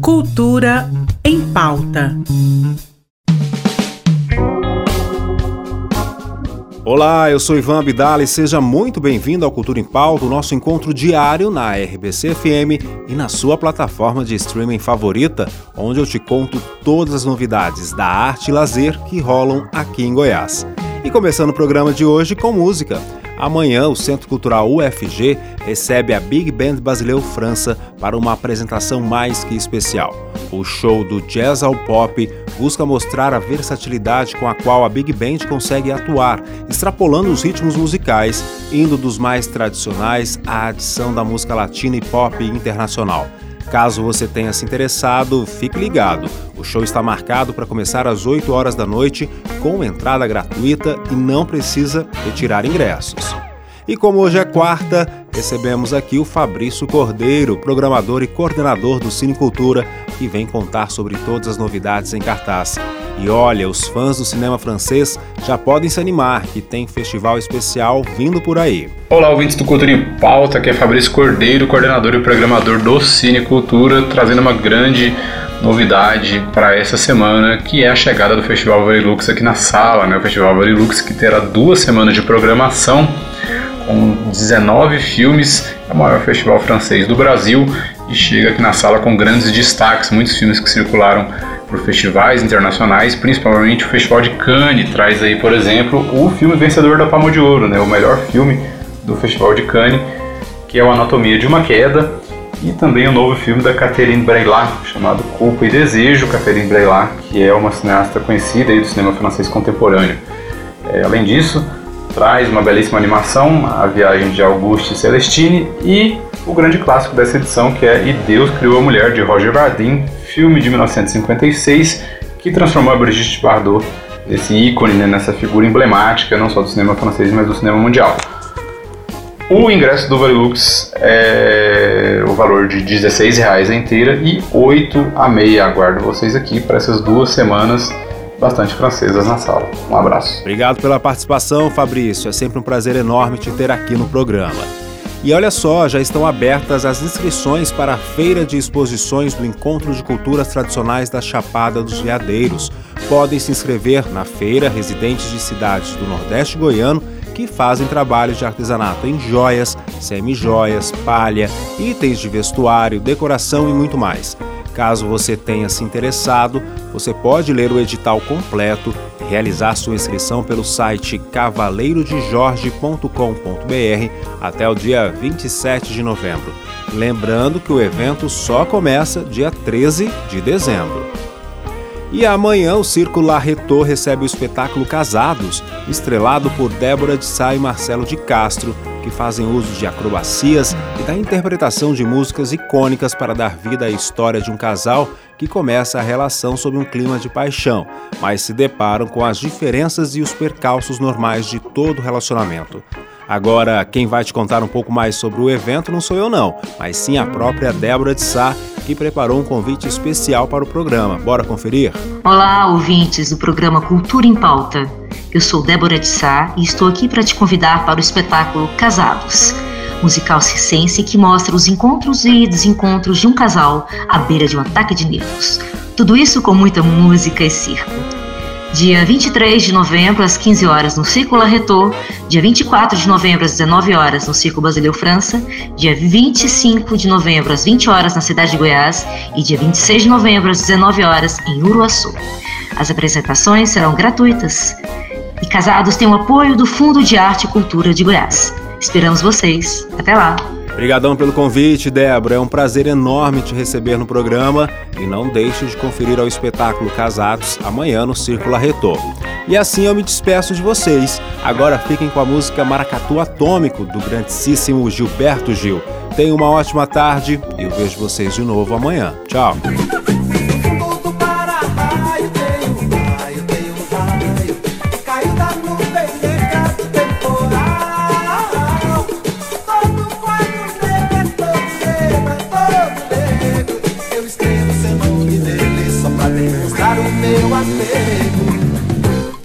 Cultura em pauta. Olá, eu sou Ivan Abdala e seja muito bem-vindo ao Cultura em Pauta, o nosso encontro diário na RBC FM e na sua plataforma de streaming favorita, onde eu te conto todas as novidades da arte e lazer que rolam aqui em Goiás. E começando o programa de hoje com música. Amanhã, o Centro Cultural UFG recebe a Big Band Basileu França para uma apresentação mais que especial. O show do Jazz ao Pop busca mostrar a versatilidade com a qual a Big Band consegue atuar, extrapolando os ritmos musicais, indo dos mais tradicionais à adição da música latina e pop internacional. Caso você tenha se interessado, fique ligado. O show está marcado para começar às 8 horas da noite, com entrada gratuita e não precisa retirar ingressos. E como hoje é quarta, recebemos aqui o Fabrício Cordeiro, programador e coordenador do Cine Cultura, que vem contar sobre todas as novidades em cartaz. E olha, os fãs do cinema francês já podem se animar, que tem festival especial vindo por aí. Olá, ouvintes do Cultura em Pauta, aqui é Fabrício Cordeiro, coordenador e programador do Cine Cultura, trazendo uma grande novidade para essa semana, que é a chegada do Festival Varilux aqui na sala, né? O Festival Varilux que terá duas semanas de programação com 19 filmes, é o maior festival francês do Brasil e chega aqui na sala com grandes destaques, muitos filmes que circularam por festivais internacionais, principalmente o Festival de Cannes traz aí, por exemplo, o filme vencedor da Palma de Ouro, né, o melhor filme do Festival de Cannes, que é o Anatomia de uma Queda, e também o novo filme da Catherine Breillat, chamado Culpa e Desejo, Catherine Breillat, que é uma cineasta conhecida aí do cinema francês contemporâneo. É, além disso, traz uma belíssima animação, A Viagem de Auguste Celestine, e o grande clássico dessa edição, que é E Deus Criou a Mulher, de Roger Vadim, filme de 1956, que transformou a Brigitte Bardot esse ícone, né, nessa figura emblemática, não só do cinema francês, mas do cinema mundial. O ingresso do Varilux é o valor de R$16,00 a inteira e 8 a meia. Aguardo vocês aqui para essas duas semanas bastante francesas na sala. Um abraço. Obrigado pela participação, Fabrício. É sempre um prazer enorme te ter aqui no programa. E olha só, já estão abertas as inscrições para a Feira de Exposições do Encontro de Culturas Tradicionais da Chapada dos Veadeiros. Podem se inscrever na feira residentes de cidades do Nordeste Goiano que fazem trabalhos de artesanato em joias, semi-joias, palha, itens de vestuário, decoração e muito mais. Caso você tenha se interessado, você pode ler o edital completo e realizar sua inscrição pelo site cavaleirodejorge.com.br até o dia 27 de novembro. Lembrando que o evento só começa dia 13 de dezembro. E amanhã o Circo Larretô recebe o espetáculo Casados, estrelado por Débora de Sá e Marcelo de Castro, que fazem uso de acrobacias e da interpretação de músicas icônicas para dar vida à história de um casal que começa a relação sob um clima de paixão, mas se deparam com as diferenças e os percalços normais de todo relacionamento. Agora, quem vai te contar um pouco mais sobre o evento não sou eu não, mas sim a própria Débora de Sá, que preparou um convite especial para o programa. Bora conferir? Olá, ouvintes do programa Cultura em Pauta. Eu sou Débora de Sá e estou aqui para te convidar para o espetáculo Casados, musical circense que mostra os encontros e desencontros de um casal à beira de um ataque de nervos. Tudo isso com muita música e circo. Dia 23 de novembro, às 15 horas, no Círculo Arretor. Dia 24 de novembro, às 19 horas, no Círculo Basileu França. Dia 25 de novembro, às 20 horas, na cidade de Goiás. E dia 26 de novembro, às 19 horas, em Uruaçu. As apresentações serão gratuitas. E Casados tem o apoio do Fundo de Arte e Cultura de Goiás. Esperamos vocês. Até lá! Obrigadão pelo convite, Débora. É um prazer enorme te receber no programa e não deixe de conferir ao espetáculo Casados amanhã no Círculo Arretor. E assim eu me despeço de vocês. Agora fiquem com a música Maracatu Atômico do grandíssimo Gilberto Gil. Tenham uma ótima tarde e eu vejo vocês de novo amanhã. Tchau.